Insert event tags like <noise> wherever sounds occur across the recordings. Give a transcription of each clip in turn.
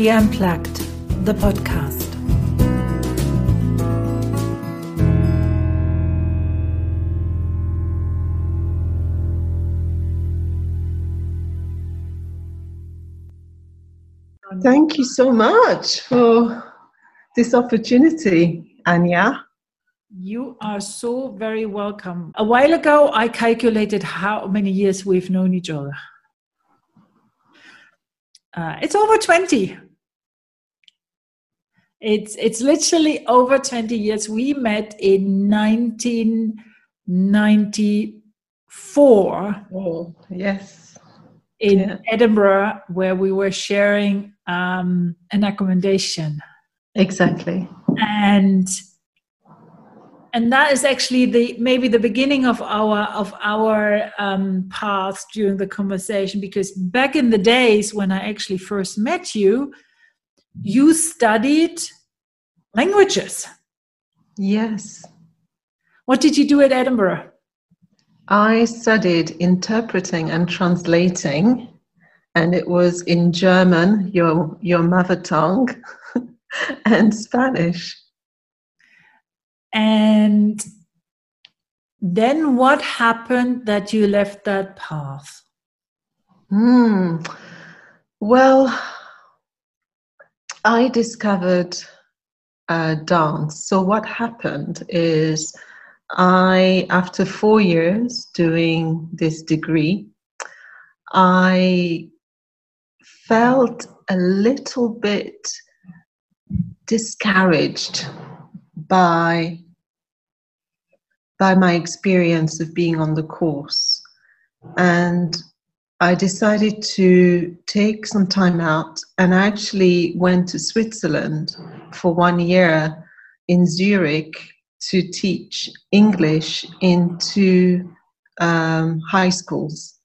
Key Unplugged, the podcast. Thank you so much for this opportunity, Anya. You are so very welcome. A while ago, I calculated how many years we've known each other. Uh, it's over 20. It's, it's literally over 20 years. We met in 1994. Oh, yes. In Yeah. Edinburgh, where we were sharing um, an accommodation. Exactly. and and that is actually the maybe the beginning of our of our um, path during the conversation because back in the days when I actually first met you, you studied languages. Yes. What did you do at Edinburgh? I studied interpreting and translating, and it was in German, your, your mother tongue, <laughs> and Spanish. And then what happened that you left that path? Hmm. Well, I discovered uh, dance. So, what happened is, I, after four years doing this degree, I felt a little bit discouraged by by my experience of being on the course and I decided to take some time out and I actually went to Switzerland for one year in Zurich to teach English in two um, high schools.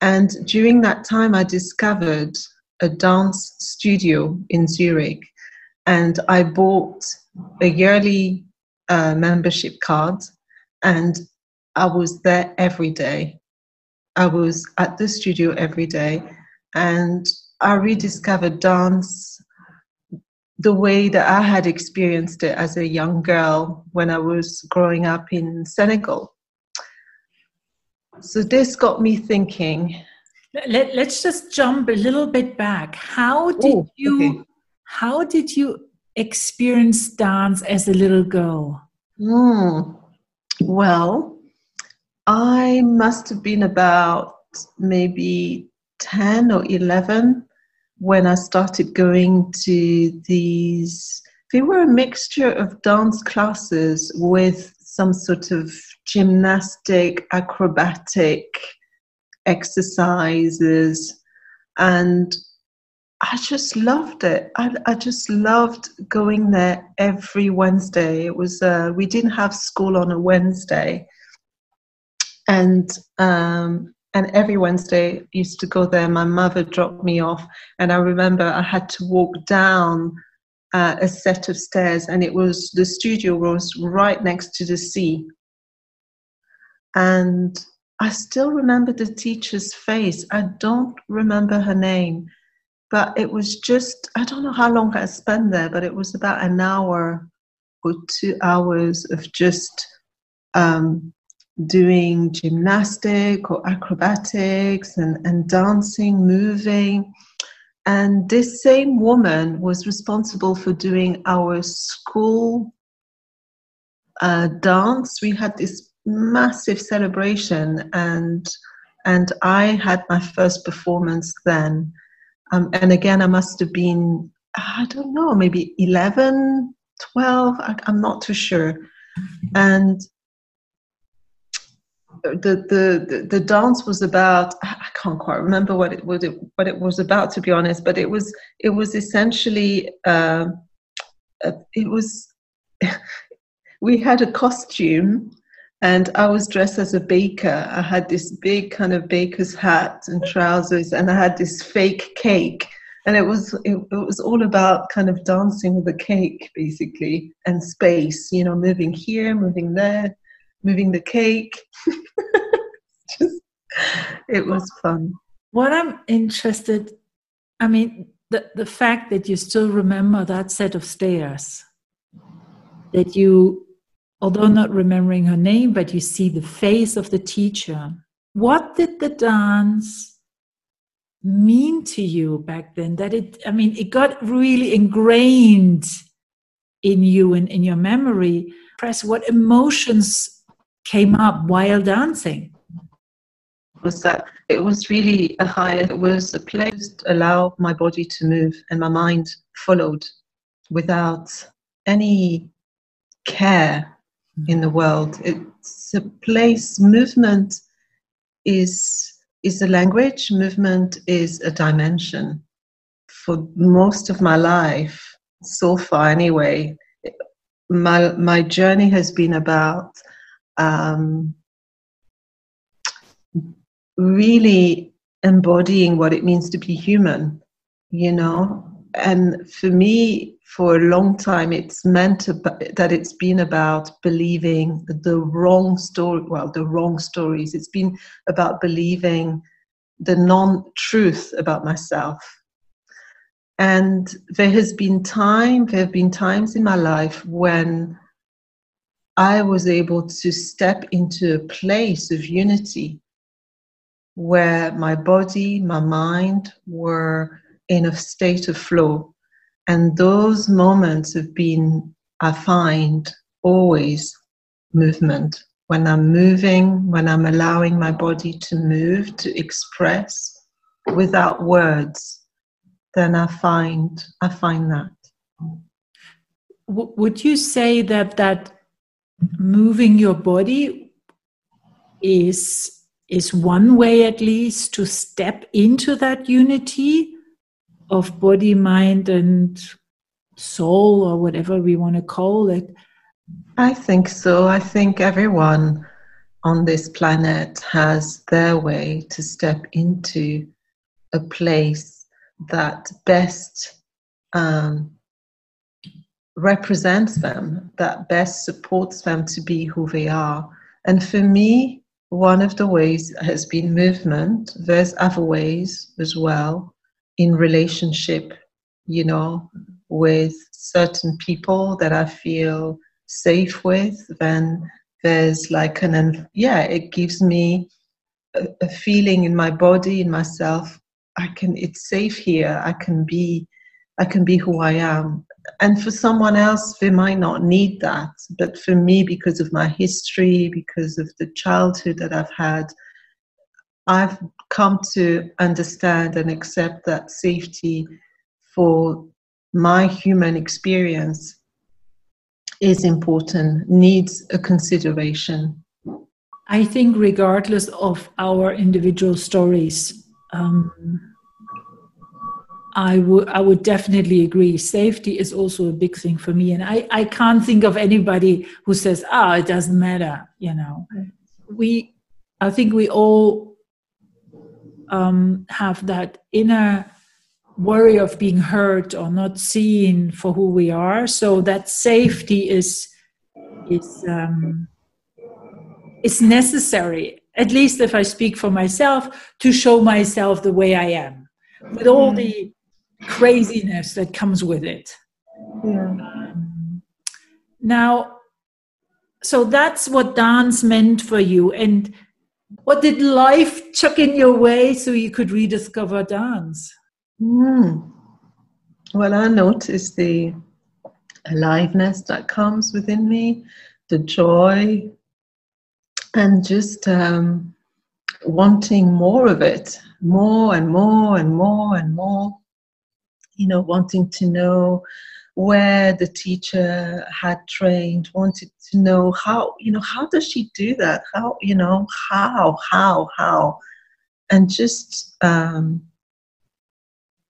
And during that time, I discovered a dance studio in Zurich and I bought a yearly uh, membership card and I was there every day. I was at the studio every day and I rediscovered dance the way that I had experienced it as a young girl when I was growing up in Senegal. So this got me thinking. Let, let's just jump a little bit back. How did Oh, you okay. how did you experience dance as a little girl? Hmm. Well, I must have been about maybe 10 or 11 when I started going to these. They were a mixture of dance classes with some sort of gymnastic, acrobatic exercises. And I just loved it. I, I just loved going there every Wednesday. It was uh, we didn't have school on a Wednesday, and um, and every Wednesday I used to go there. My mother dropped me off, and I remember I had to walk down uh, a set of stairs, and it was the studio was right next to the sea, and I still remember the teacher's face. I don't remember her name but it was just i don't know how long i spent there but it was about an hour or two hours of just um, doing gymnastic or acrobatics and, and dancing moving. And this same woman was responsible for doing our school uh, dance. We had this massive celebration and and i had my first performance then. Um, and again, I must have been, I don't know, maybe 11, 12, I, I'm not too sure. And the, the, the, dance was about, I can't quite remember what it, what it, what it was about, to be honest, but it was, it was essentially, uh, it was, <laughs> we had a costume and I was dressed as a baker. I had this big kind of baker's hat and trousers, and I had this fake cake. And it was it, it was all about kind of dancing with a cake, basically, and space. You know, moving here, moving there, moving the cake. <laughs> Just, it was fun. What I'm interested, I mean, the, the fact that you still remember that set of stairs, that you, although not remembering her name, but you see the face of the teacher. What did the dance mean to you back then? That it, I mean, it got really ingrained in you and in your memory. Press, what emotions came up while dancing? Was that it was really a high, it was a place to allow my body to move and my mind followed without any care in the world. It's a place, movement is is a language, movement is a dimension. For most of my life, so far anyway, my my journey has been about um, really embodying what it means to be human, you know. And for me, for a long time, it's meant that it's been about believing the wrong story. Well, the wrong stories. It's been about believing the non-truth about myself. And there has been time. There have been times in my life when I was able to step into a place of unity where my body, my mind were in a state of flow. And those moments have been, I find, always movement. When I'm moving, when I'm allowing my body to move, to express without words, then I find I find that. Would you say that that moving your body is is one way at least to step into that unity of body, mind, and soul, or whatever we want to call it? I think so. I think everyone on this planet has their way to step into a place that best um, represents them, that best supports them to be who they are. And for me, one of the ways has been movement. There's other ways as well in relationship, you know, with certain people that I feel safe with. Then there's like an, yeah, it gives me a, a feeling in my body, in myself. I can, it's safe here. I can be, I can be who I am and for someone else they might not need that but for me because of my history because of the childhood that i've had i've come to understand and accept that safety for my human experience is important needs a consideration. I think regardless of our individual stories um, I would I would definitely agree. Safety is also a big thing for me, and I I can't think of anybody who says ah oh, it doesn't matter. You know, we I think we all um, have that inner worry of being hurt or not seen for who we are. So that safety is is um, is necessary. At least if I speak for myself, to show myself the way I am with all the craziness that comes with it. Yeah. Um, now, so that's what dance meant for you. And what did life chuck in your way so you could rediscover dance? Mm. Well, I noticed the aliveness that comes within me, the joy, and just um, wanting more of it, more and more and more and more you know, wanting to know where the teacher had trained, wanted to know how, you know, how does she do that? How, you know, how, how, how? And just, um,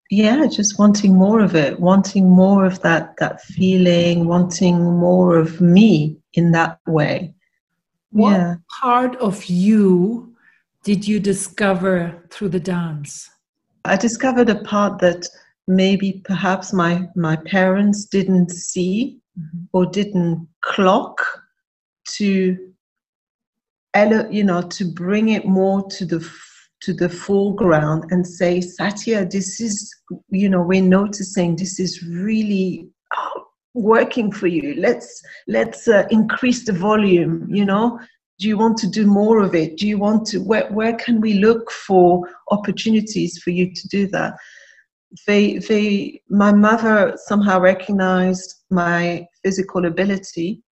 yeah, just wanting more of it, wanting more of that, that feeling, wanting more of me in that way. What yeah. part of you did you discover through the dance? I discovered a part that maybe perhaps my my parents didn't see mm-hmm. or didn't clock to you know to bring it more to the to the foreground and say, Satya, this is, you know, we're noticing this is really oh, working for you. Let's let's uh, increase the volume. You know, do you want to do more of it? Do you want to? Where where can we look for opportunities for you to do that? They they my mother somehow recognized my physical ability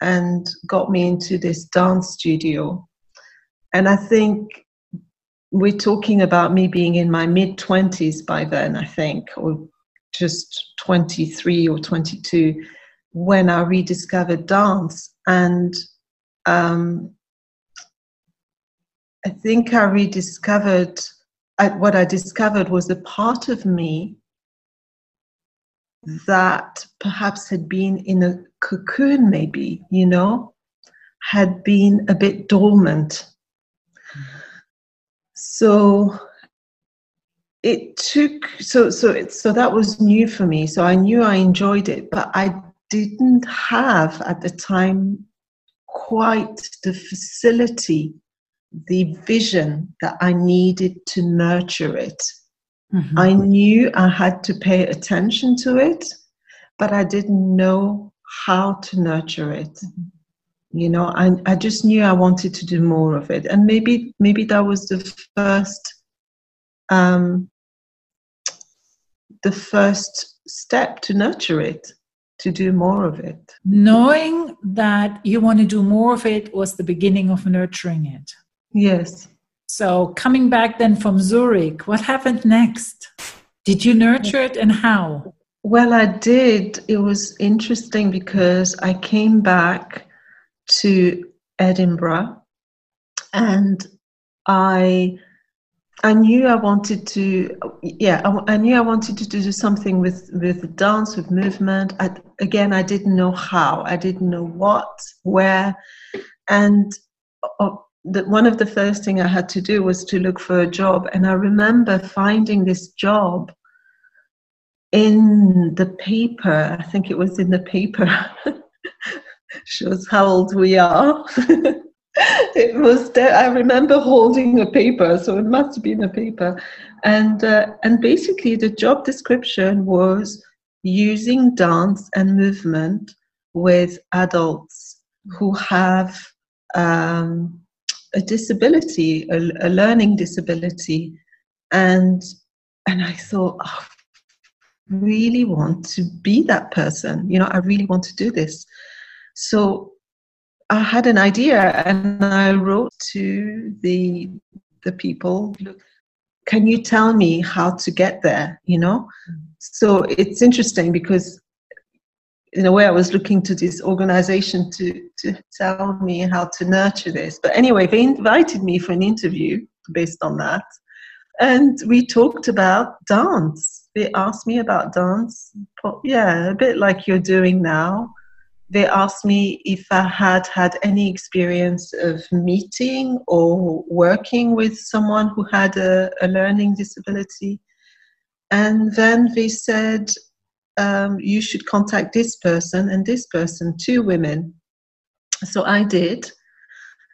and got me into this dance studio. And I think we're talking about me being in my mid 20s by then, I think, or just 23 or 22 when I rediscovered dance. And um, I think I rediscovered I, what I discovered was a part of me that perhaps had been in a cocoon, maybe, you know, had been a bit dormant. So it took so so it, so that was new for me. So I knew I enjoyed it, but I didn't have at the time quite the facility, the vision that I needed to nurture it. Mm-hmm. I knew I had to pay attention to it, but I didn't know how to nurture it. Mm-hmm. You know, I, I just knew I wanted to do more of it. And maybe maybe that was the first um, the first step to nurture it, to do more of it. Knowing that you want to do more of it was the beginning of nurturing it. Yes. So, coming back then from Zurich, what happened next? Did you nurture it and how? Well, I did. It was interesting because I came back to Edinburgh and I I knew I wanted to, yeah, I, I, knew I wanted to do something with with dance, with movement. I, again, I didn't know how, I didn't know what, where, and uh, the, one of the first thing I had to do was to look for a job. And I remember finding this job in the paper. I think it was in the paper. <laughs> Shows how old we are. <laughs> it was there. I remember holding a paper, so it must have been a paper. And uh, and basically, the job description was using dance and movement with adults who have um, a disability, a, a learning disability, and and I thought, oh, I really want to be that person. You know, I really want to do this. So I had an idea, and I wrote to the the people. Look, can you tell me how to get there? You know. Mm. So it's interesting because in a way, I was looking to this organization to, to tell me how to nurture this. But anyway, they invited me for an interview based on that. And we talked about dance. They asked me about dance. Yeah, a bit like you're doing now. They asked me if I had had any experience of meeting or working with someone who had a, a learning disability. And then they said, um, you should contact this person and this person, two women. So I did.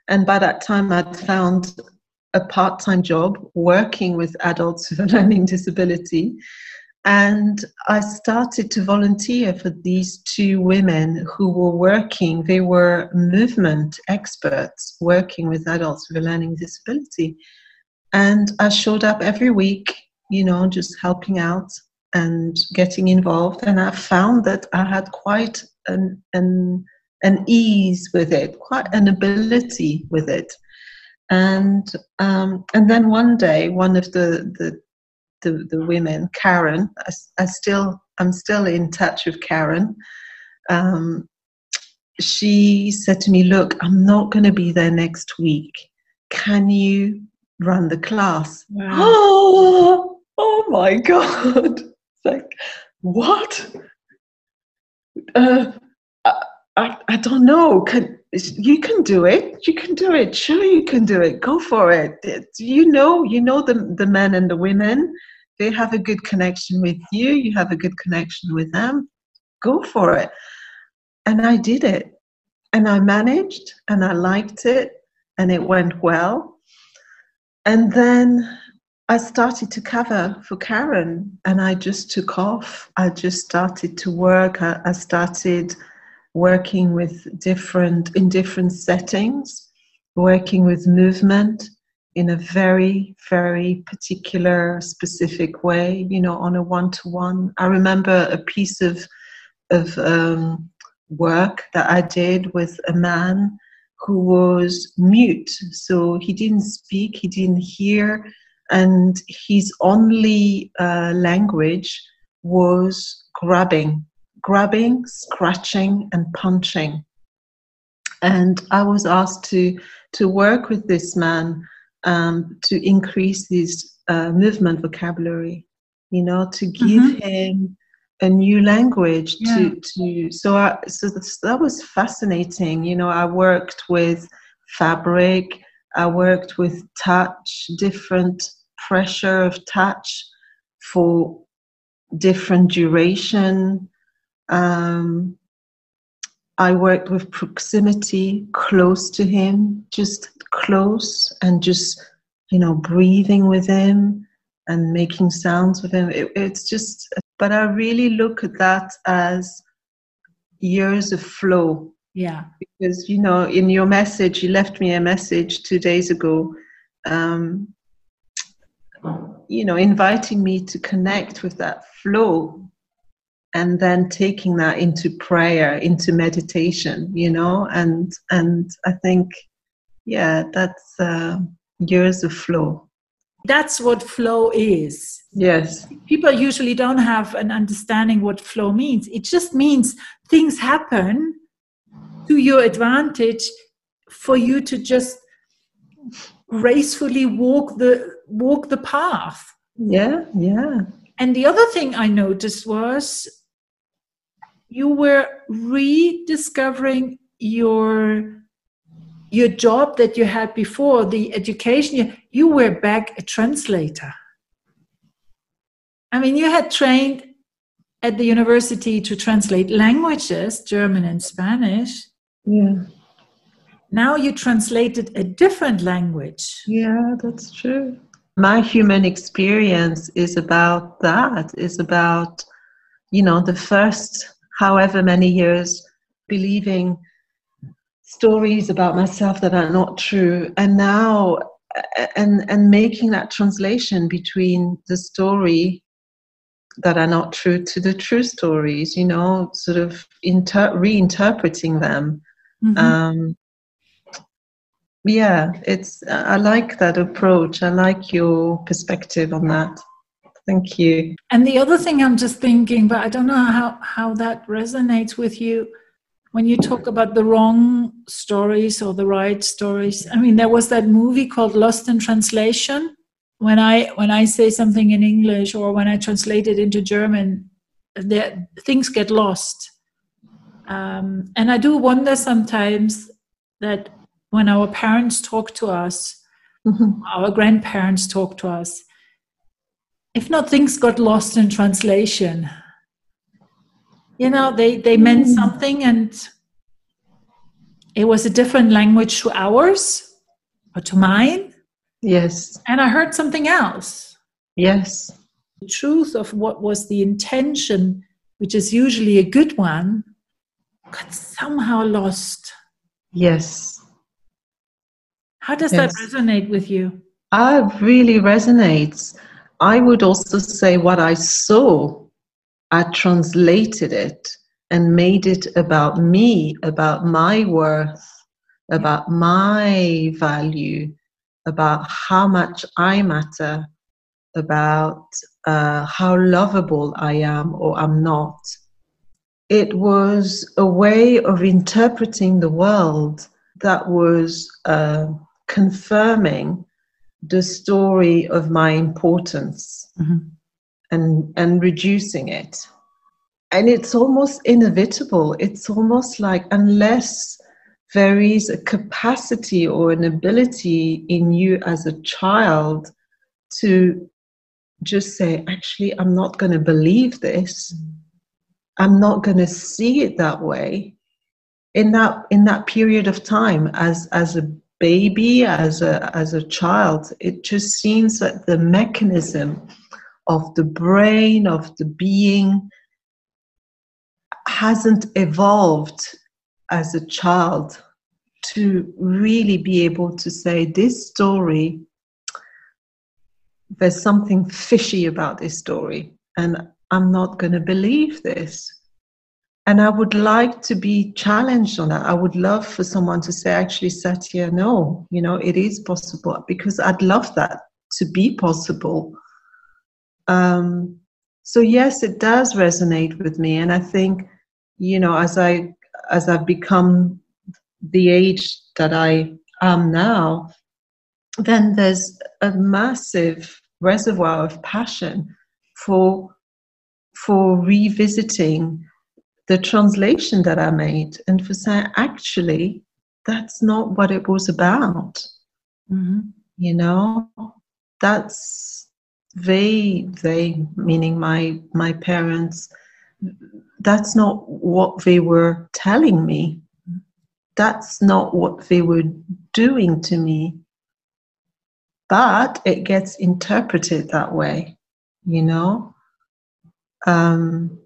And by that time, I'd found a part time job working with adults with a learning disability. And I started to volunteer for these two women who were working, they were movement experts working with adults with a learning disability. And I showed up every week, you know, just helping out and getting involved and i found that i had quite an, an, an ease with it quite an ability with it. And um, and then one day one of the the the, the women karen I, I, still i'm still in touch with karen um, she said to me look i'm not going to be there next week. Can you run the class? Wow. oh, <gasps> oh my god like, what? Uh, I, I, don't know. Can you can do it? You can do it. Sure, you can do it. Go for it. You know, you know the the men and the women. They have a good connection with you. You have a good connection with them. Go for it. And I did it, and I managed, and I liked it, and it went well. and then I started to cover for Karen and I just took off. I just started to work. I, I started working with different, in different settings, working with movement in a very, very particular, specific way, you know, on a one to one. I remember a piece of, of um, work that I did with a man who was mute. So he didn't speak, he didn't hear and his only uh, language was grabbing, grabbing, scratching, and punching. And I was asked to to work with this man um, to increase his uh, movement vocabulary. You know, to give mm-hmm. him a new language yeah. to to so I, so that was fascinating you know i worked with fabric i worked with touch different pressure of touch for different duration. Um, I worked with proximity, close to him, just close and just, you know, breathing with him and making sounds with him. It, it's just, but I really look at that as years of flow. Yeah. Because, you know, in your message, you left me a message two days ago um, you know, inviting me to connect with that flow and then taking that into prayer, into meditation, you know, and and I think, yeah, that's uh, years of flow. That's what flow is. Yes. People usually don't have an understanding what flow means. It just means things happen to your advantage for you to just gracefully walk the walk the path. Yeah, yeah. And the other thing I noticed was you were rediscovering your your job that you had before, the education. You were back a translator. I mean, you had trained at the university to translate languages, German and Spanish. Yeah. Now you translated a different language. Yeah, that's true my human experience is about that is about you know the first however many years believing stories about myself that are not true and now and and making that translation between the story that are not true to the true stories you know sort of inter- reinterpreting them mm-hmm. um, yeah it's i like that approach. I like your perspective on that. Thank you. And the other thing i'm just thinking but i don't know how how that resonates with you when you talk about the wrong stories or the right stories i mean there was that movie called lost in translation. When i when i say something in english or when i translate it into german there things get lost. Um, and i do wonder sometimes that when our parents talk to us, mm-hmm. our grandparents talk to us, if not things got lost in translation, you know, they, they meant mm. something and it was a different language to ours or to mine. Yes. And I heard something else. Yes. The truth of what was the intention, which is usually a good one, got somehow lost. Yes. How does yes. that resonate with you? Uh, really resonates. I would also say what I saw, I translated it and made it about me, about my worth, about my value, about how much I matter, about uh, how lovable I am or I'm not. It was a way of interpreting the world that was. Uh, confirming the story of my importance mm-hmm. and and reducing it. And it's almost inevitable. It's almost like unless there is a capacity or an ability in you as a child to just say actually i'm not going to believe this. I'm not going to see it that way in that in that period of time as as a baby, as a as a child, it just seems that the mechanism of the brain of the being hasn't evolved as a child to really be able to say this story there's something fishy about this story and i'm not going to believe this and i would like to be challenged on that. I would love for someone to say actually satya no you know it is possible because i'd love that to be possible. Um, so yes it does resonate with me. And i think you know as i as i've become the age that i am now then there's a massive reservoir of passion for for revisiting the translation that I made and for saying actually that's not what it was about. Mm-hmm. You know, that's they they meaning my my parents that's not what they were telling me that's not what they were doing to me but it gets interpreted that way, you know. Um,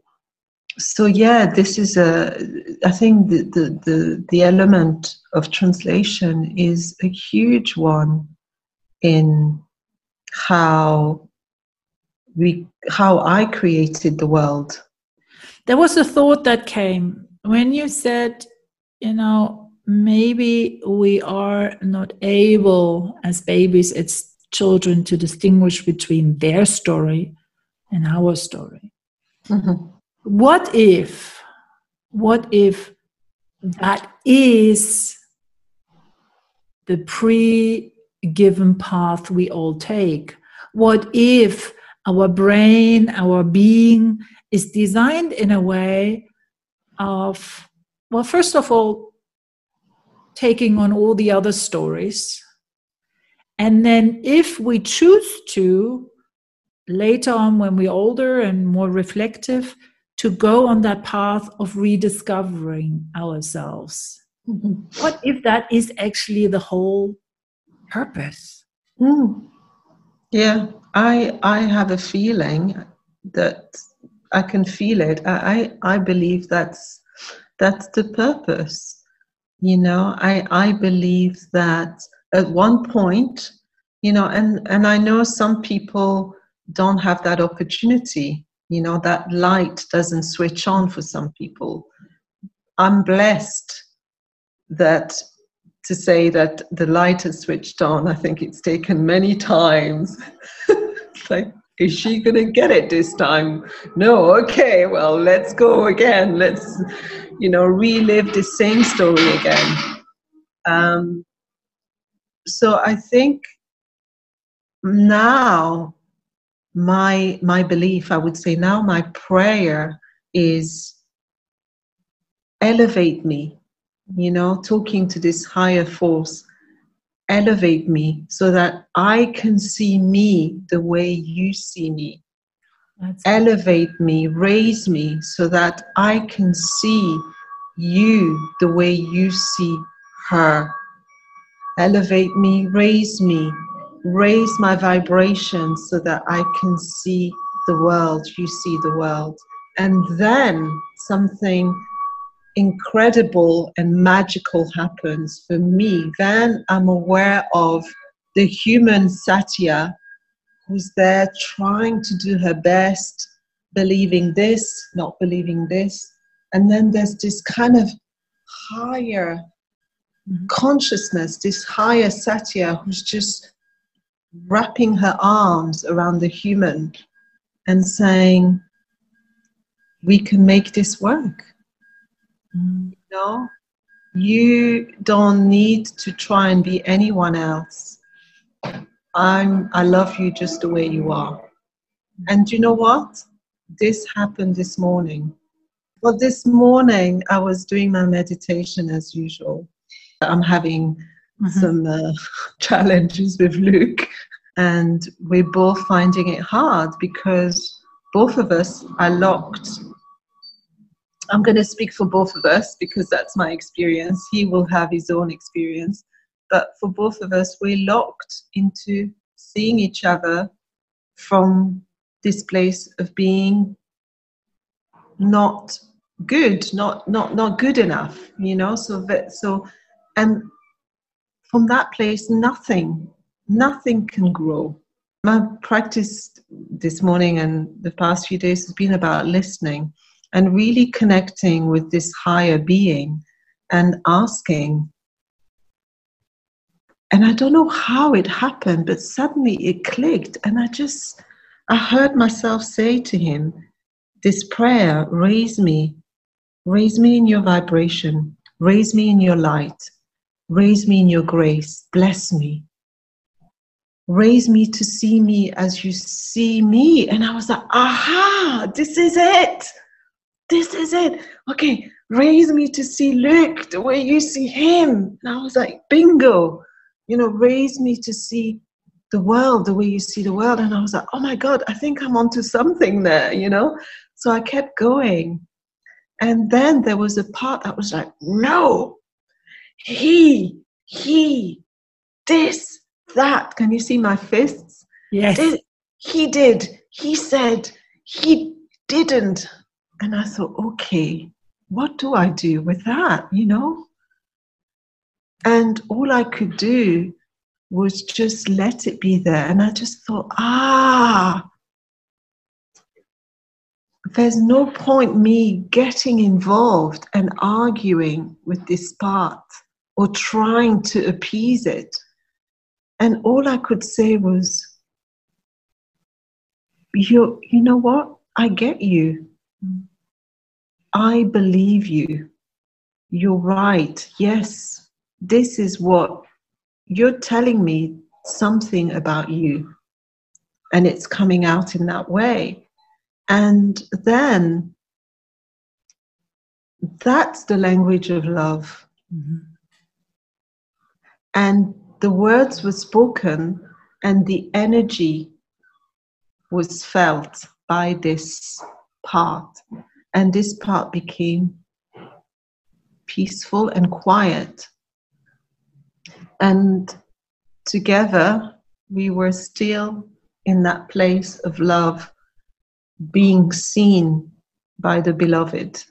so yeah, this is a. I think the, the the the element of translation is a huge one in how we how I created the world. There was a thought that came when you said, you know, maybe we are not able as babies as children to distinguish between their story and our story mm-hmm. What if what if that is the pre given path we all take what if our brain our being is designed in a way of well first of all taking on all the other stories. And then, if we choose to, later on when we're older and more reflective, to go on that path of rediscovering ourselves. Mm-hmm. What if that is actually the whole purpose? Mm. Yeah, I I have a feeling that I can feel it. I I believe that's that's the purpose you know i i believe that at one point you know and and i know some people don't have that opportunity you know that light doesn't switch on for some people. I'm blessed that to say that the light has switched on i think it's taken many times. <laughs> Like is she going to get it this time? No okay well let's go again. Let's you know, relive the same story again. Um, so I think now my my belief, I would say now my prayer is elevate me, you know, talking to this higher force, elevate me so that I can see me the way you see me. That's elevate me, raise me so that I can see you the way you see her. Elevate me, raise me, raise my vibration so that I can see the world, you see the world. And then something incredible and magical happens for me. Then I'm aware of the human Satya who's there trying to do her best, believing this, not believing this. And then there's this kind of higher mm-hmm. consciousness, this higher Satya who's just wrapping her arms around the human and saying, We can make this work. You know, you don't need to try and be anyone else. I'm, I love you just the way you are. And you know what? This happened this morning. Well, this morning I was doing my meditation as usual. I'm having mm-hmm. some uh, <laughs> challenges with Luke, and we're both finding it hard because both of us are locked. I'm going to speak for both of us because that's my experience. He will have his own experience but for both of us, we're locked into seeing each other from this place of being not good, not not not good enough, you know. So that so, and from that place, nothing, nothing can grow. My practice this morning and the past few days has been about listening and really connecting with this higher being and asking. And I don't know how it happened, but suddenly it clicked, and I just I heard myself say to him, This prayer, raise me, raise me in your vibration, raise me in your light, raise me in your grace, bless me. Raise me to see me as you see me. And I was like, aha, this is it. This is it. Okay, raise me to see Luke the way you see him. And I was like, bingo. You know, raise me to see the world the way you see the world. And I was like, oh my God, I think I'm onto something there, you know? So I kept going. And then there was a part that was like, no, he, he, this, that. Can you see my fists? Yes. This, he did, he said, he didn't. And I thought, okay, what do I do with that, you know? And all I could do was just let it be there. And I just thought, ah, there's no point me getting involved and arguing with this part or trying to appease it. And all I could say was, you, you know what? I get you. I believe you. You're right. Yes, this is what you're telling me something about you and it's coming out in that way and then that's the language of love mm-hmm. And the words were spoken and the energy was felt by this part and this part became peaceful and quiet and together, we were still in that place of love, being seen by the beloved.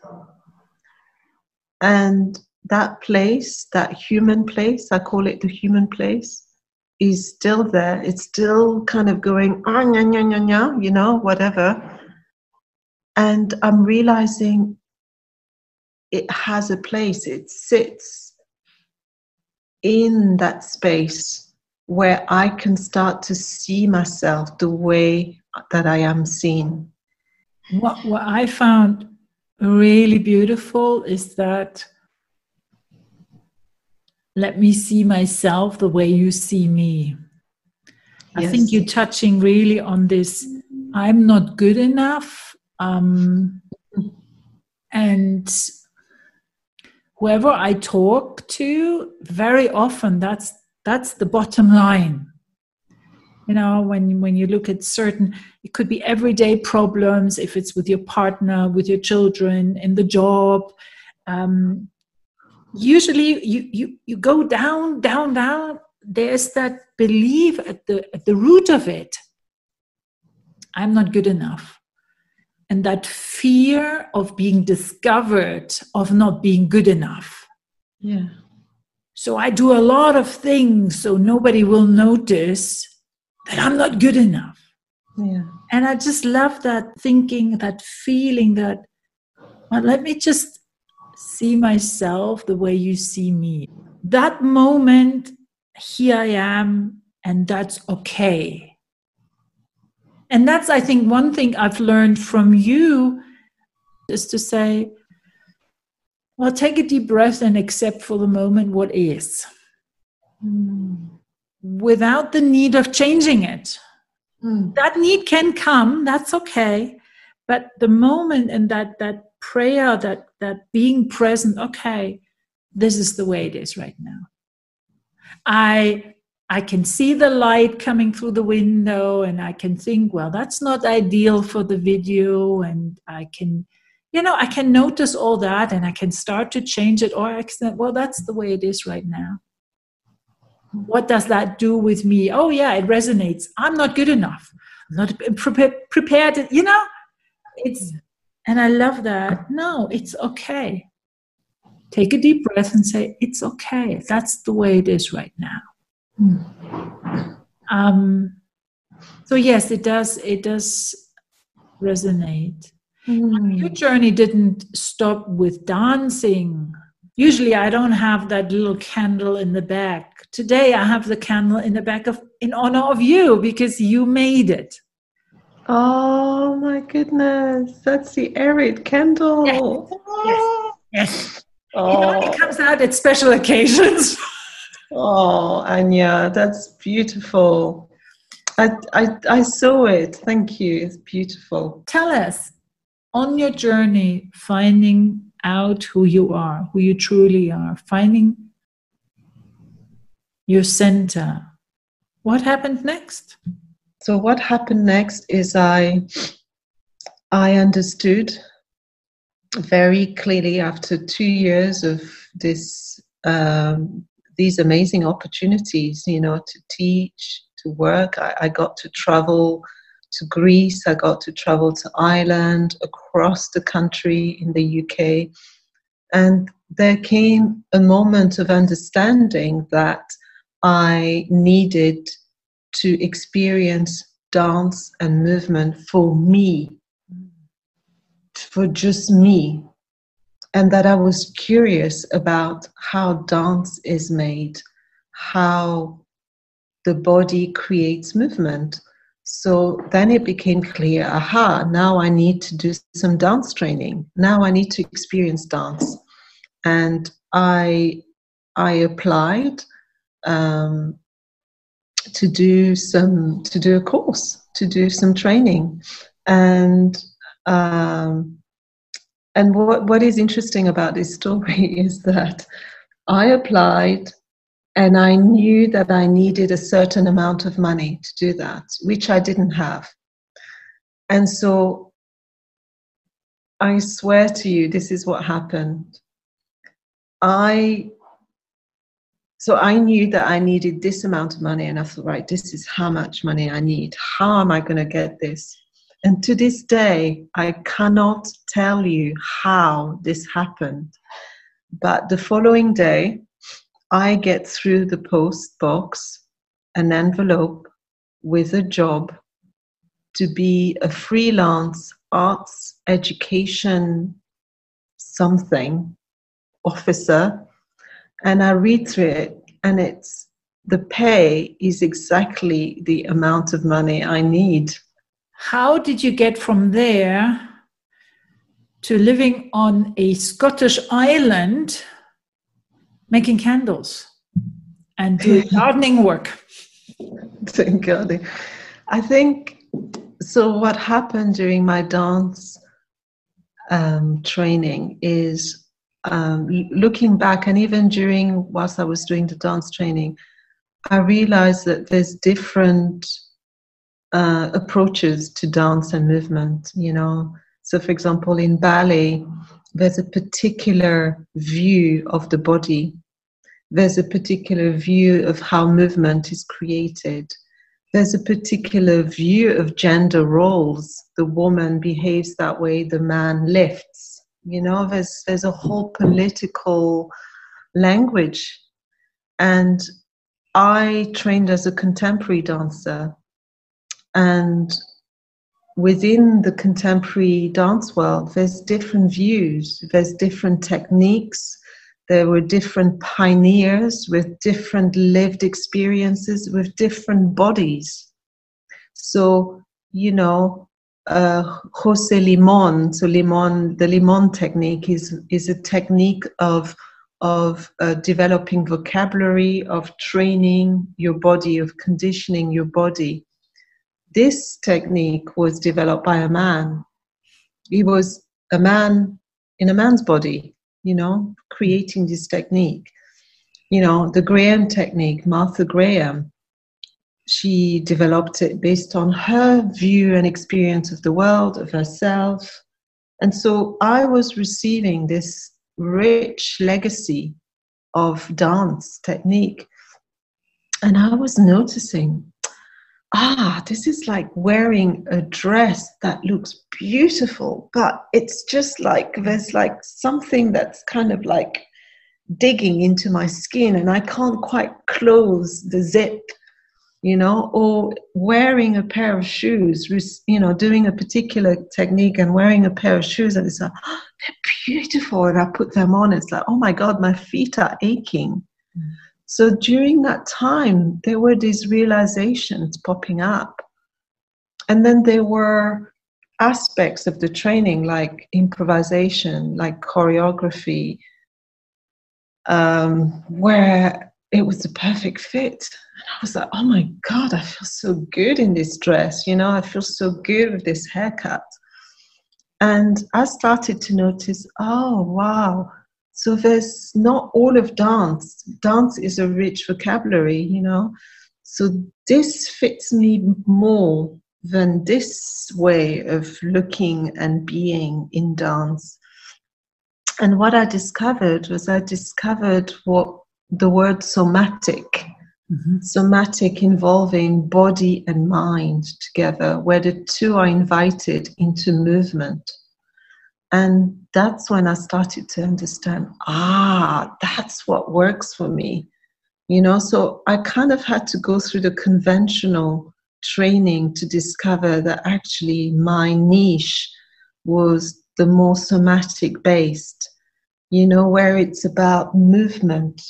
And that place, that human place, I call it the human place, is still there. It's still kind of going, ah, nya, nya, nya, nya, you know, whatever. And I'm realizing it has a place, it sits in that space where I can start to see myself the way that I am seen. What, what I found really beautiful is that let me see myself the way you see me. Yes. I think you're touching really on this I'm not good enough. Um, and whoever I talk to, very often that's that's the bottom line. You know, when when you look at certain, it could be everyday problems. If it's with your partner, with your children, in the job, um, usually you you you go down, down, down. There's that belief at the at the root of it. I'm not good enough. And that fear of being discovered of not being good enough. Yeah. So i do a lot of things so nobody will notice that i'm not good enough. Yeah. And i just love that thinking that feeling that well, let me just see myself the way you see me that moment here i am and that's okay and that's, I think, one thing I've learned from you is to say, well, take a deep breath and accept for the moment what is mm. without the need of changing it. Mm. That need can come, that's okay. But the moment and that, that prayer, that, that being present, okay, this is the way it is right now. I I can see the light coming through the window and I can think, well, that's not ideal for the video. And I can, you know, I can notice all that and I can start to change it or I can, well, that's the way it is right now. what does that do with me oh yeah it resonates i'm not good enough i'm not prepared prepared you know it's and i love that. No it's okay. Take a deep breath and say it's okay. That's the way it is right now. Mm. um, so yes it does it does resonate. Mm. your journey didn't stop with dancing. Usually i don't have that little candle in the back. Today i have the candle in the back of in honor of you because you made it oh my goodness that's the Erraid candle yes yes, yes. Oh. it only comes out at special occasions <laughs> oh anya that's beautiful I, I i saw it thank you it's beautiful tell us on your journey finding out who you are, who you truly are, finding your center. What happened next? So what happened next is I I understood very clearly after two years of this um, these amazing opportunities, you know, to teach, to work. I, I got to travel to Greece, I got to travel to Ireland, across the country in the UK. And there came a moment of understanding that I needed to experience dance and movement for me, for just me. And that I was curious about how dance is made, how the body creates movement so then it became clear aha, now I need to do some dance training. Now I need to experience dance. And I, I applied um, to do some to do a course to do some training and um, and what what is interesting about this story <laughs> is that I applied and I knew that I needed a certain amount of money to do that, which I didn't have. And so I swear to you, this is what happened. I so I knew that I needed this amount of money, and I thought, right, this is how much money I need. How am I going to get this? And to this day, I cannot tell you how this happened. But the following day, I get through the post box an envelope with a job to be a freelance arts education something officer and I read through it and it's the pay is exactly the amount of money I need. How did you get from there to living on a Scottish island making candles and doing <laughs> gardening work. doing gardening. I think so. What happened during my dance um, training is um, looking back, and even during whilst I was doing the dance training, I realized that there's different uh, approaches to dance and movement. You know, so for example, in ballet, there's a particular view of the body there's a particular view of how movement is created. There's a particular view of gender roles. The woman behaves that way, the man lifts. You know, there's, there's a whole political language. And I trained as a contemporary dancer. And within the contemporary dance world, there's different views, there's different techniques, there were different pioneers with different lived experiences, with different bodies. So, you know, uh, Jose Limon, so Limon, the Limon technique is, is a technique of, of uh, developing vocabulary, of training your body, of conditioning your body. This technique was developed by a man. He was a man in a man's body you know, creating this technique. You know, the Graham technique, Martha Graham, she developed it based on her view and experience of the world, of herself. And so I was receiving this rich legacy of dance technique. and I was noticing, ah, this is like wearing a dress that looks beautiful, but it's just like there's like something that's kind of like digging into my skin and I can't quite close the zip, you know, or wearing a pair of shoes, you know, doing a particular technique and wearing a pair of shoes and it's like, oh, <gasps> they're beautiful. And I put them on, it's like, oh my God, my feet are aching. Mm. So during that time, there were these realizations popping up. And then there were aspects of the training like improvisation, like choreography, um, where it was the perfect fit. I was like, oh my God, I feel so good in this dress. You know, I feel so good with this haircut. And I started to notice, oh, wow, so there's not all of dance. Dance is a rich vocabulary, you know. So this fits me more than this way of looking and being in dance. And what I discovered was I discovered what the word somatic, mm-hmm. somatic involving body and mind together, where the two are invited into movement. And that's when I started to understand ah, that's what works for me. You know, so I kind of had to go through the conventional training to discover that actually my niche was the more somatic based, you know, where it's about movement,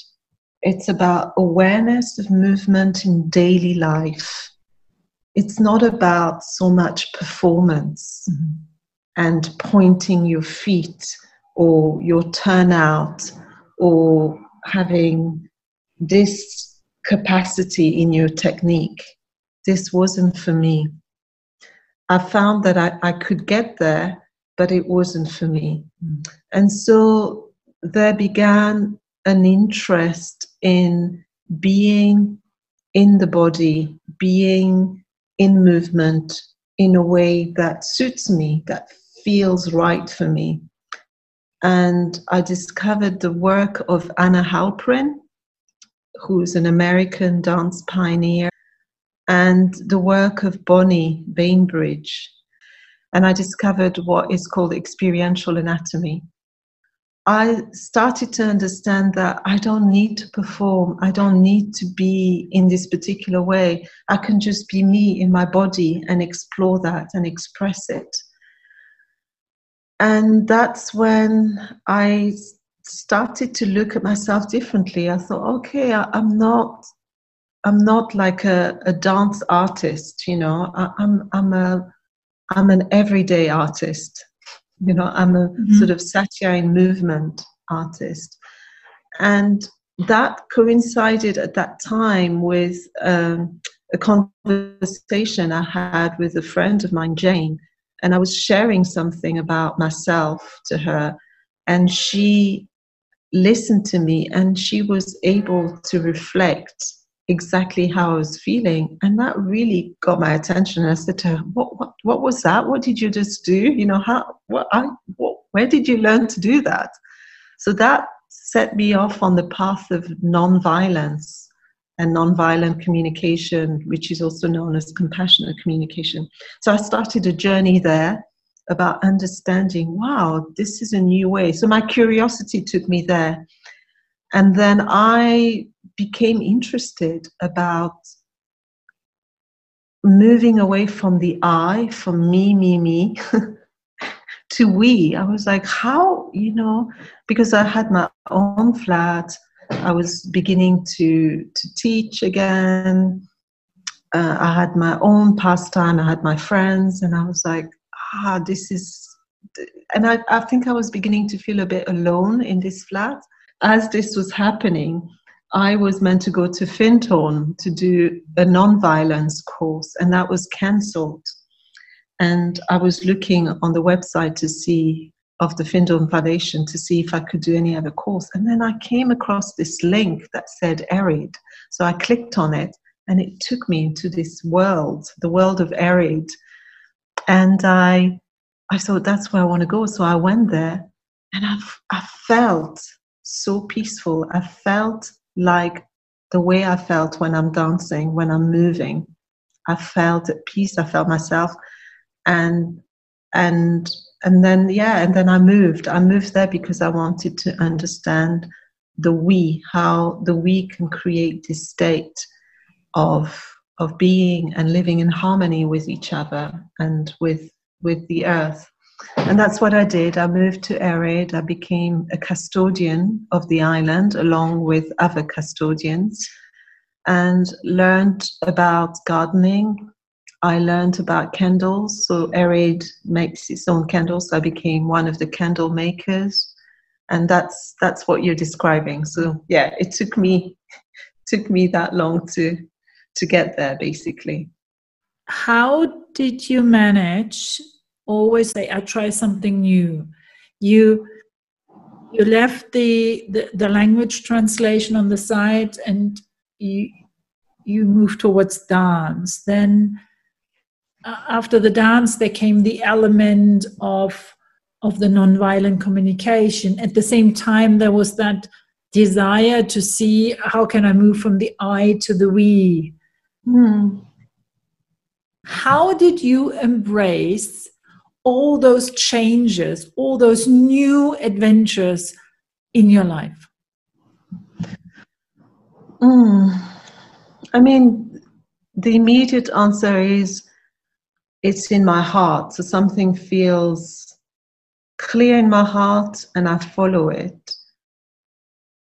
it's about awareness of movement in daily life. It's not about so much performance. Mm-hmm and pointing your feet or your turnout or having this capacity in your technique. This wasn't for me. I found that I, I could get there, but it wasn't for me. Mm. And so there began an interest in being in the body, being in movement in a way that suits me, that feels right for me. And I discovered the work of Anna Halprin, who's an American dance pioneer, and the work of Bonnie Bainbridge. And I discovered what is called experiential anatomy. I started to understand that I don't need to perform, I don't need to be in this particular way. I can just be me in my body and explore that and express it and that's when I started to look at myself differently. I thought, okay, I, am not, I'm not like a, a dance artist. You know, I, I'm, I'm a, I'm an everyday artist. You know, I'm a mm-hmm. sort of satire movement artist, and that coincided at that time with um, a conversation I had with a friend of mine, Jane and I was sharing something about myself to her, and she listened to me and she was able to reflect exactly how I was feeling. And that really got my attention. And I said to her, what, what, what was that? What did you just do? You know, how, what, I, what, where did you learn to do that? So that set me off on the path of nonviolence and nonviolent communication, which is also known as compassionate communication. So I started a journey there about understanding wow, this is a new way. So my curiosity took me there. And then I became interested about moving away from the I, from me, me, me, <laughs> to we. I was like, how, you know, because I had my own flat I was beginning to to teach again. Uh, I had my own pastime. I had my friends, and I was like, ah, this is. And I, I think I was beginning to feel a bit alone in this flat. As this was happening, I was meant to go to Findhorn to do a non-violence course, and that was cancelled. And I was looking on the website to see of the Findhorn Foundation to see if I could do any other course. And then I came across this link that said Erraid. So I clicked on it and it took me into this world, the world of Erraid. And I, I thought that's where I want to go. So I went there and I, I felt so peaceful. I felt like the way I felt when I'm dancing, when I'm moving. I felt at peace. I felt myself, and and and then yeah, and then I moved. I moved there because I wanted to understand the we, how the we can create this state of of being and living in harmony with each other and with with the earth. And that's what I did. I moved to Erraid. I became a custodian of the island along with other custodians and learned about gardening. I learned about candles. So Erraid makes its own candles. I became one of the candle makers. And that's that's what you're describing. So yeah, it took me <laughs> took me that long to to get there basically. How did you manage always say I try something new? You you left the, the, the language translation on the side and you you moved towards dance. Then uh, after the dance, there came the element of of the nonviolent communication. At the same time, there was that desire to see how can I move from the I to the we. Hmm. How did you embrace all those changes, all those new adventures in your life? Mm. I mean, the immediate answer is it's in my heart. So something feels clear in my heart and I follow it.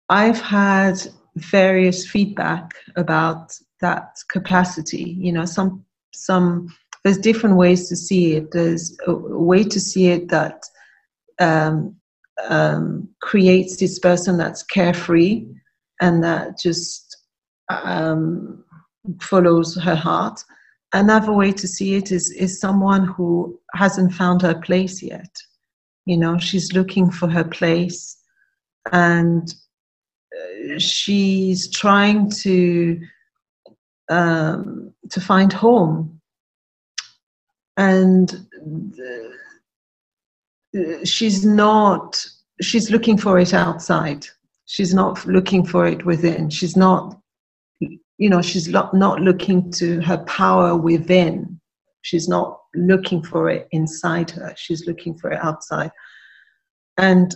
I've had various feedback about that capacity. You know, some some there's different ways to see it. There's a way to see it that um, um, creates this person that's carefree and that just um, follows her heart. Another way to see it is is someone who hasn't found her place yet. You know, she's looking for her place, and uh, she's trying to um, to find home. And she's not. She's looking for it outside. She's not looking for it within. She's not you know she's not looking to her power within she's not looking for it inside her she's looking for it outside and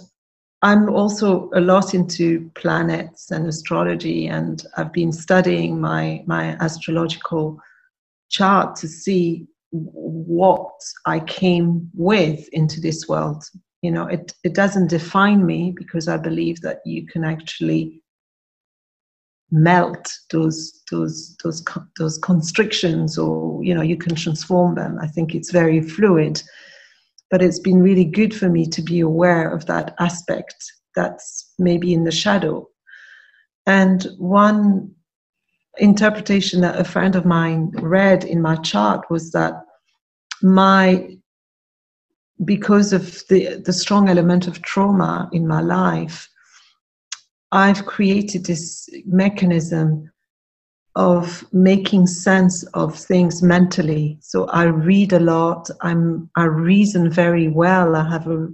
i'm also a lot into planets and astrology and i've been studying my my astrological chart to see what i came with into this world. You know it, it doesn't define me because i believe that you can actually melt those those those those constrictions or you know you can transform them. I think it's very fluid but it's been really good for me to be aware of that aspect that's maybe in the shadow. And one interpretation that a friend of mine read in my chart was that my because of the the strong element of trauma in my life I've created this mechanism of making sense of things mentally. So I read a lot. I'm I reason very well. I have a,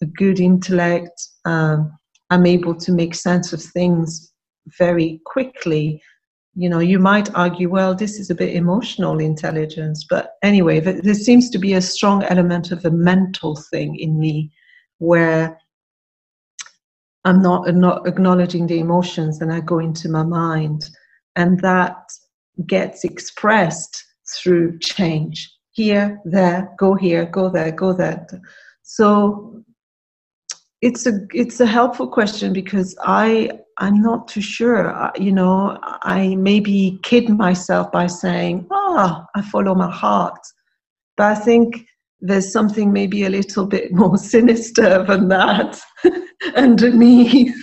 a good intellect. Um, I'm able to make sense of things very quickly. You know, you might argue, well, this is a bit emotional intelligence, but anyway, there seems to be a strong element of a mental thing in me where I'm not, not acknowledging the emotions and I go into my mind. And that gets expressed through change here, there, go here, go there, go there. So it's a it's a helpful question because I I'm not too sure. You know, I maybe kid myself by saying, "Ah, oh, I follow my heart," but I think there's something maybe a little bit <laughs> more sinister than that <laughs> underneath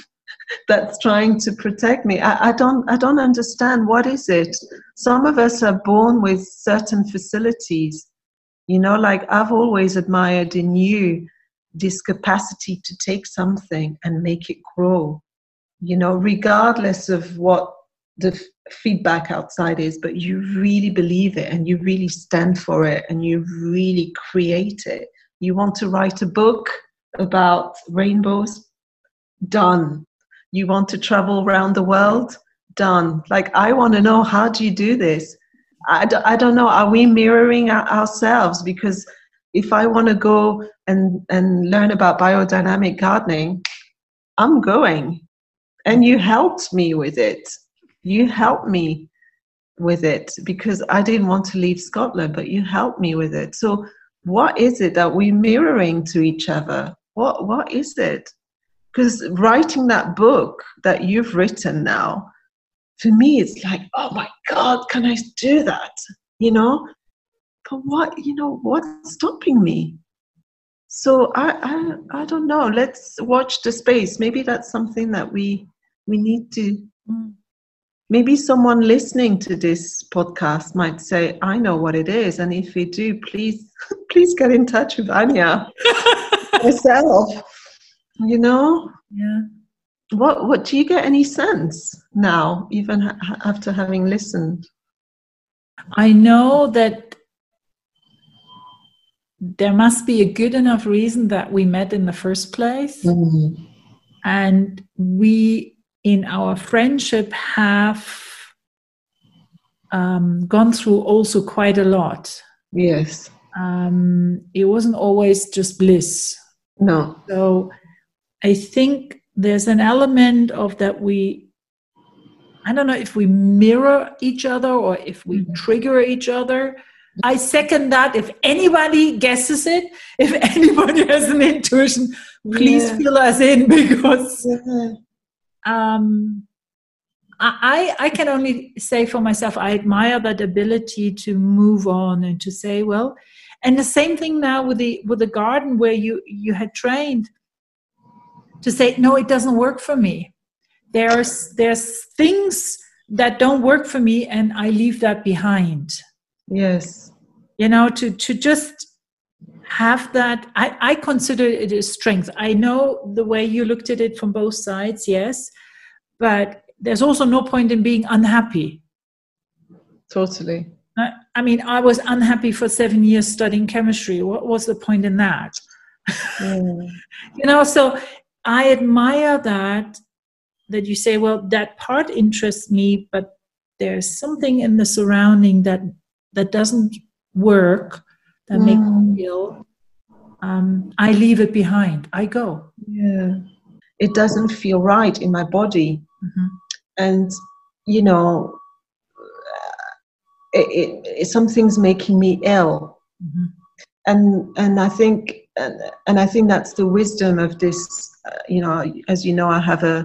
<laughs> that's trying to protect me. I, I, don't I don't understand what is it. Some of us are born with certain facilities. You know, like I've always admired in you this capacity to take something and make it grow. You know, regardless of what the feedback outside is, but you really believe it and you really stand for it and you really create it. You want to write a book about rainbows? Done. You want to travel around the world? done. Like, I want to know how do you do this? I d- I don't know. Are we mirroring ourselves? Because if I want to go and, and learn about biodynamic gardening, I'm going. And you helped me with it. You helped me with it because I didn't want to leave Scotland, but you helped me with it. So, what is it that we're mirroring to each other? What What is it? Because writing that book that you've written now, for me, it's like, oh my God, can I do that? You know, but what, you know, what's stopping me? So I, I, I don't know. Let's watch the space. Maybe that's something that we we need to. Mm. Maybe someone listening to this podcast might say, "I know what it is," and if we do, please, <laughs> please get in touch with Anya <laughs> myself. You know. Yeah. What What do you get any sense now, even ha- after having listened? I know that there must be a good enough reason that we met in the first place. Mm. And we, in our friendship, have um, gone through also quite a lot. Yes. Um, it wasn't always just bliss. No. So I think there's an element of that we I don't know if we mirror each other or if we Mm-hmm. trigger each other. I second that. If anybody guesses it, if <laughs> anybody has an intuition, please Yeah. fill us in <laughs> because Yeah. um, I, I can only say for myself, I admire that ability to move on and to say, well, and the same thing now with the with the garden where you you had trained to say, no, it doesn't work for me. There's there's things that don't work for me, and I leave that behind. Yes. You know, to to just have that I, I consider it a strength. I know the way you looked at it from both sides, yes, but there's also no point in being unhappy. Totally. I, I mean, I was unhappy for seven years studying chemistry. What was the point in that? Yeah. Mm. <laughs> You know, so I admire that that you say, well, that part interests me, but there's something in the surrounding that that doesn't work, that makes Mm. me feel. Um, I leave it behind. I go. Yeah. It doesn't feel right in my body. Mhm. And, you know, it, it, it, something's making me ill. Mhm. and and I think and, and I think that's the wisdom of this. Uh, you know, as you know, I have a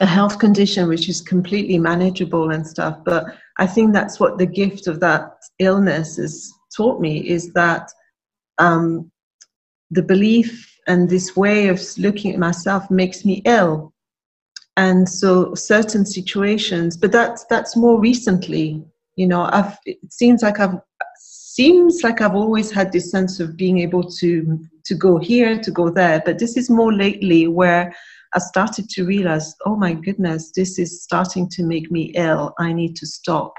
a health condition which is completely manageable and stuff. But I think that's what the gift of that illness has taught me is that um, the belief and this way of looking at myself makes me ill. And so certain situations, but that's that's more recently. You know, I've it seems like I've seems like I've always had this sense of being able to to go here, to go there. But this is more lately where I started to realize, oh my goodness, this is starting to make me ill. I need to stop.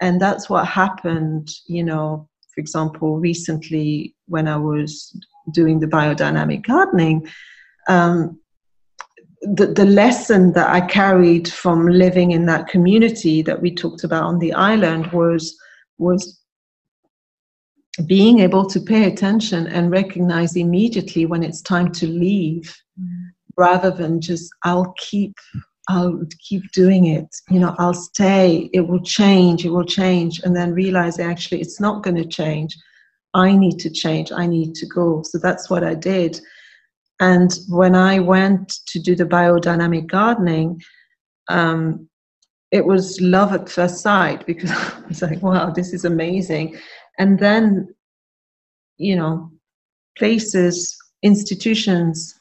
And that's what happened, you know, for example, recently when I was doing the biodynamic gardening. Um, the, the lesson that I carried from living in that community that we talked about on the island was was being able to pay attention and recognize immediately when it's time to leave rather than just i'll keep i'll keep doing it. You know i'll stay. It will change. It will change. And then realize actually it's not going to change. I need to change. I need to go. So that's what i did. And when i went to do the biodynamic gardening um, it was love at first sight because <laughs> i was like wow this is amazing. And then you know places institutions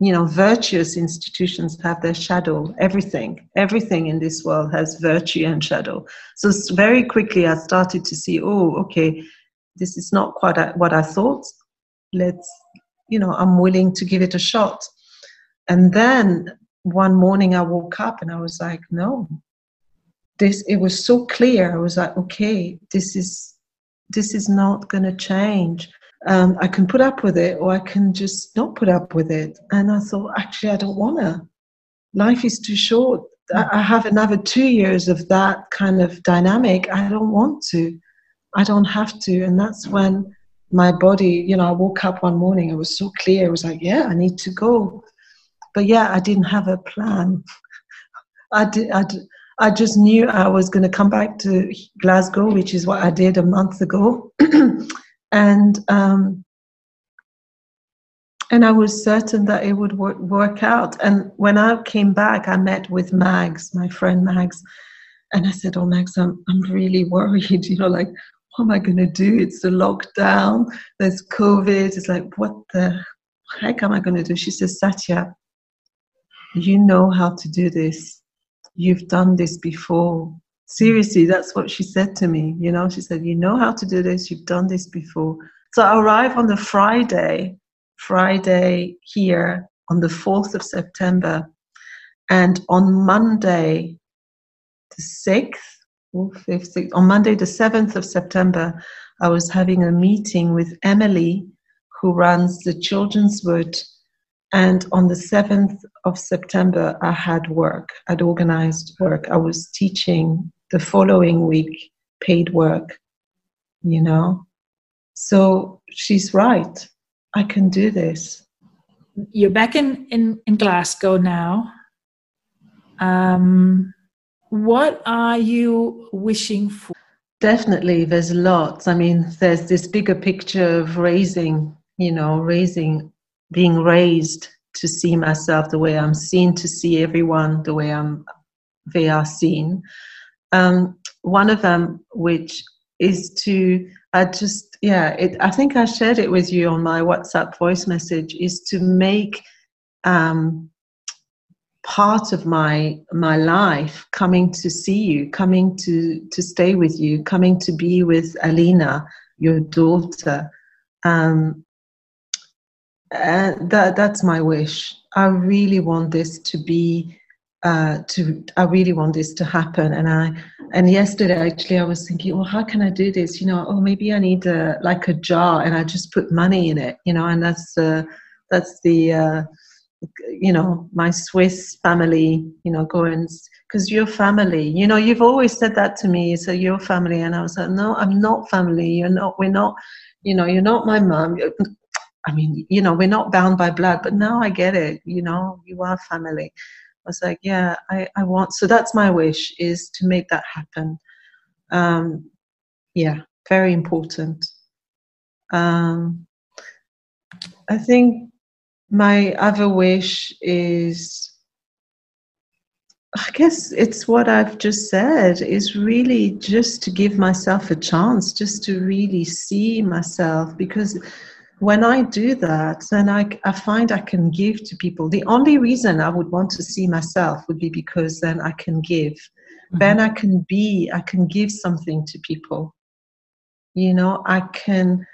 you know virtuous institutions have their shadow. Everything everything in this world has virtue and shadow. So very quickly i started to see oh okay this is not quite what i thought. Let's you know i'm willing to give it a shot. And then one morning i woke up and i was like no. This it was so clear. I was like okay this is this is not going to change um, i can put up with it or i can just not put up with it and i thought actually i don't want to life is too short I have another two years of that kind of dynamic. I don't want to. I don't have to. And that's when my body, you know, I woke up one morning, it was so clear. It was like, yeah, I need to go. But yeah, I didn't have a plan. <laughs> I, did, I, did, I just knew I was going to come back to Glasgow, which is what I did a month ago. <clears throat> and um, and I was certain that it would work, work out. And when I came back, I met with Mags, my friend Mags, and I said, "Oh, Mags, I'm I'm really worried. <laughs> You know, like what am I going to do? It's the lockdown. There's COVID. It's like what the heck am I going to do?" She says, "Satya, you know how to do this. You've done this before." Seriously, that's what she said to me. You know, she said, "You know how to do this. You've done this before." So I arrive on the Friday Friday here on the 4th of September. And on Monday, the 6th, or 5th, 6th, on Monday, the 7th of September, I was having a meeting with Emily, who runs the Children's Wood. And on the 7th of September, I had work, I'd organized work. I was teaching the following week, paid work, you know. So she's right. I can do this. You're back in, in, in Glasgow now. Um, what are you wishing for? Definitely, there's lots. I mean, there's this bigger picture of raising, you know, raising, being raised to see myself the way I'm seen, to see everyone the way I'm, they are seen. Um, one of them, which is to I just yeah, it, I think I shared it with you on my WhatsApp voice message. Is to make um, part of my my life coming to see you, coming to to stay with you, coming to be with Alina, your daughter. Um, and that that's my wish. I really want this to be uh, to I really want this to happen. And I and yesterday actually I was thinking, well, how can I do this? You know, oh maybe I need a like a jar and I just put money in it. You know, and that's uh, that's the uh, you know my Swiss family. You know, going because you're family. You know, you've always said that to me. So you're family, and I was like, no, I'm not family. You're not. We're not. You know, you're not my mom. I mean, you know, we're not bound by blood, but now I get it. You know, you are family was like, yeah, I, I want. So that's my wish is to make that happen. Um, yeah, very important. Um, I think my other wish is I guess it's what I've just said is really just to give myself a chance, just to really see myself because when I do that, then I, I find I can give to people. The only reason I would want to see myself would be because then I can give. Mm-hmm. Then I can be, I can give something to people. You know, I can,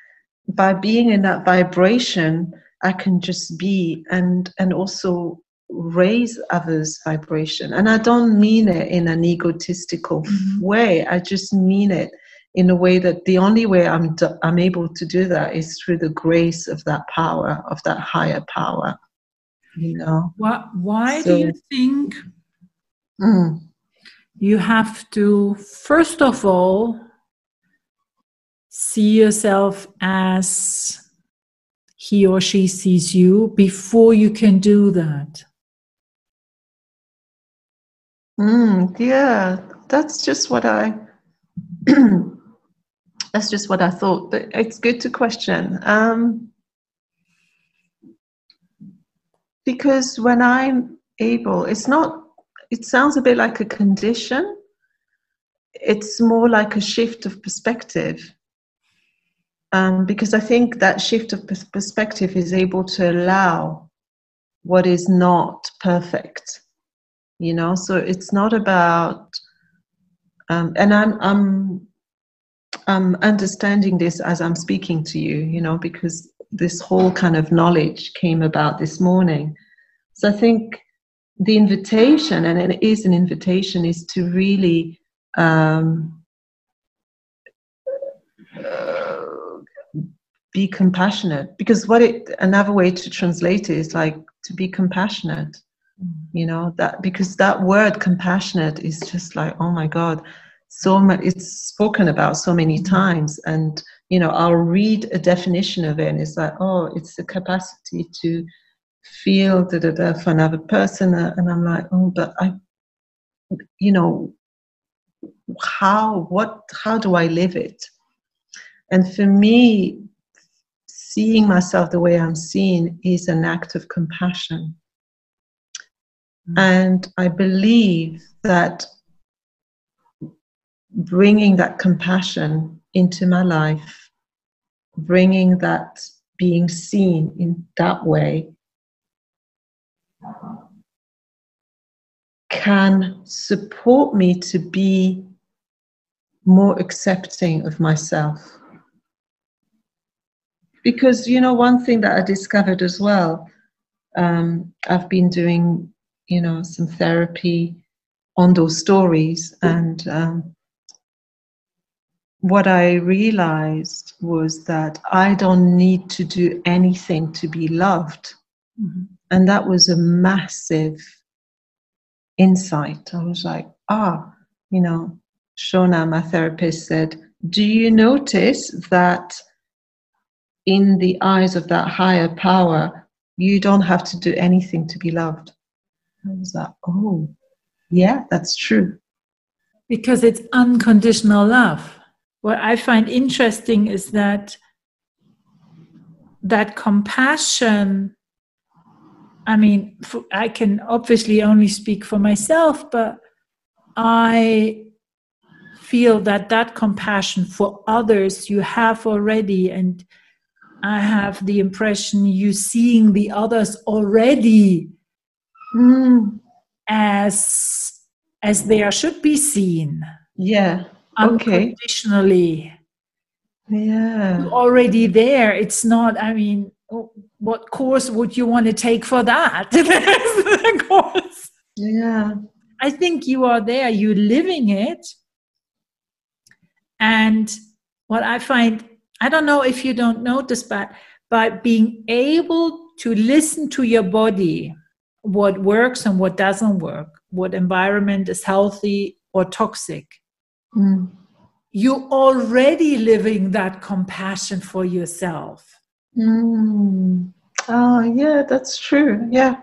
by being in that vibration, I can just be and and also raise others' vibration. And I don't mean it in an egotistical mm-hmm. way. I just mean it in a way that the only way I'm, I'm able to do that is through the grace of that power, of that higher power. You know? Why, why so, do you think mm. you have to, first of all, see yourself as he or she sees you before you can do that? Mm, yeah, that's just what I <clears throat> that's just what I thought. But it's good to question. Um, because when I'm able, it's not, it sounds a bit like a condition. It's more like a shift of perspective. Um, because I think that shift of perspective is able to allow what is not perfect. You know, so it's not about, um, and I'm, I'm I'm understanding this as I'm speaking to you, you know, because this whole kind of knowledge came about this morning. So I think the invitation, and it is an invitation, is to really um, uh, be compassionate. Because what it another way to translate it is like to be compassionate. you know that because that word compassionate is just like oh my god so much it's spoken about so many times and you know i'll read a definition of it and it's like oh it's the capacity to feel da, da, da, for another person and i'm like oh but i you know how what how do i live it? And for me seeing myself the way i'm seen is an act of compassion. Mm-hmm. and i believe that bringing that compassion into my life bringing that being seen in that way can support me to be more accepting of myself. Because, you know, one thing that I discovered as well, um, I've been doing, you know, some therapy on those stories, and um, what I realized was that I don't need to do anything to be loved. Mm-hmm. And that was a massive insight. I was like, ah, you know, Shona, my therapist, said, Do you notice that in the eyes of that higher power, you don't have to do anything to be loved? I was like, Oh, yeah, that's true. Because it's unconditional love. What I find interesting is that that compassion I mean, I can obviously only speak for myself, but I feel that that compassion for others you have already, and I have the impression you seeing the others already mm. as as they are should be seen. Yeah. Okay. Unconditionally. Yeah. You're already there. It's not. I mean, what course would you want to take for that? <laughs> course. Yeah. I think you are there, you're living it. And what I find, I don't know if you don't notice, but by being able to listen to your body, what works and what doesn't work, what environment is healthy or toxic, mm. you're already living that compassion for yourself. Mm. Oh, yeah, that's true. Yeah.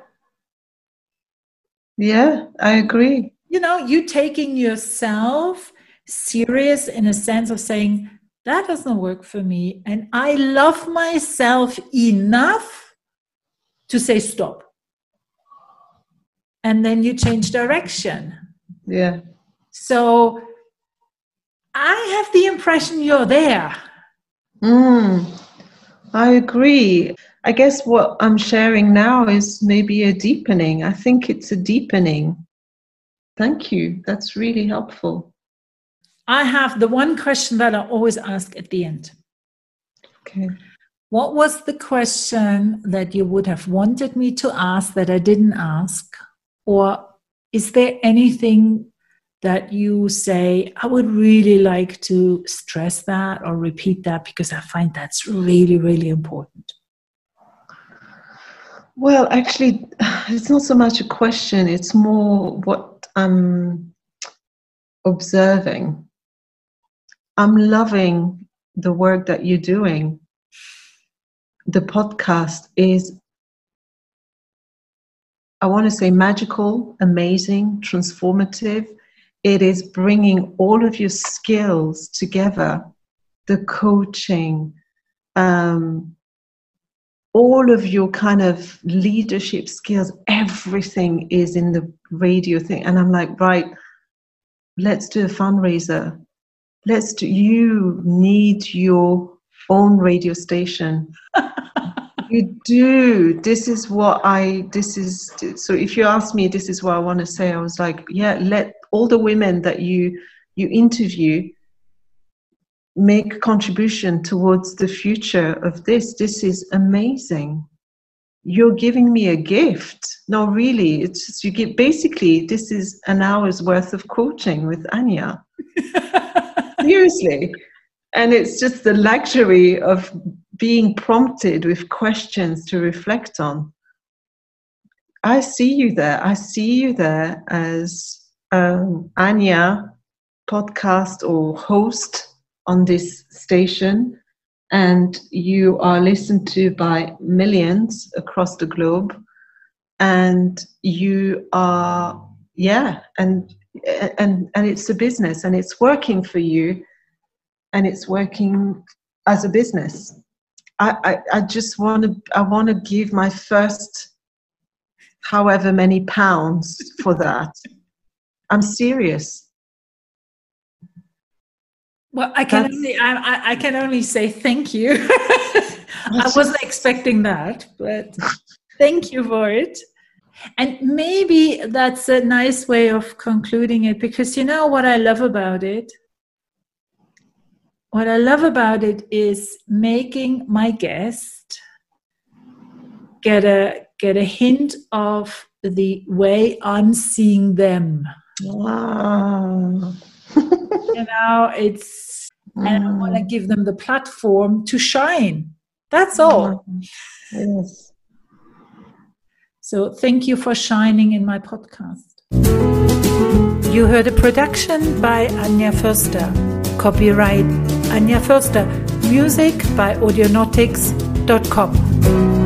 Yeah, I agree. You know, you taking yourself serious in a sense of saying, that doesn't work for me. And I love myself enough to say stop. And then you change direction. Yeah. So I have the impression you're there. Mm. I agree. I guess what I'm sharing now is maybe a deepening. I think it's a deepening. Thank you. That's really helpful. I have the one question that I always ask at the end. Okay. What was the question that you would have wanted me to ask that I didn't ask? Or is there anything that you say, I would really like to stress that or repeat that because I find that's really, really important? Well, actually, it's not so much a question, it's more what I'm observing. I'm loving the work that you're doing. The podcast is, I want to say, magical, amazing, transformative it is bringing all of your skills together the coaching um, all of your kind of leadership skills everything is in the radio thing. And i'm like right let's do a fundraiser. Let's do you need your own radio station <laughs> you do. This is what i this is so if you ask me this is what i want to say i was like yeah let all the women that you you interview make contribution towards the future of this. This is amazing. You're giving me a gift. No really it's just you get basically this is an hour's worth of coaching with anya. <laughs> Seriously. And it's just the luxury of being prompted with questions to reflect on I see you there. I see you there as um, Anya, podcast or host on this station, and you are listened to by millions across the globe, and you are yeah, and and and it's a business, and it's working for you, and it's working as a business. I, I, I just want to I want to give my first however many pounds for that. I'm serious. Well, I can That's, only I, I can only say thank you. <laughs> I wasn't expecting that, but thank you for it. And maybe that's a nice way of concluding it because you know what I love about it? What I love about it is making my guest get a get a hint of the way I'm seeing them. Wow. <laughs> you know, it's, mm. and I want to mm. give them the platform to shine. That's all. Yes. So thank you for shining in my podcast. You heard a production by Anja Förster. Copyright Anja Förster. Music by audionautics.com.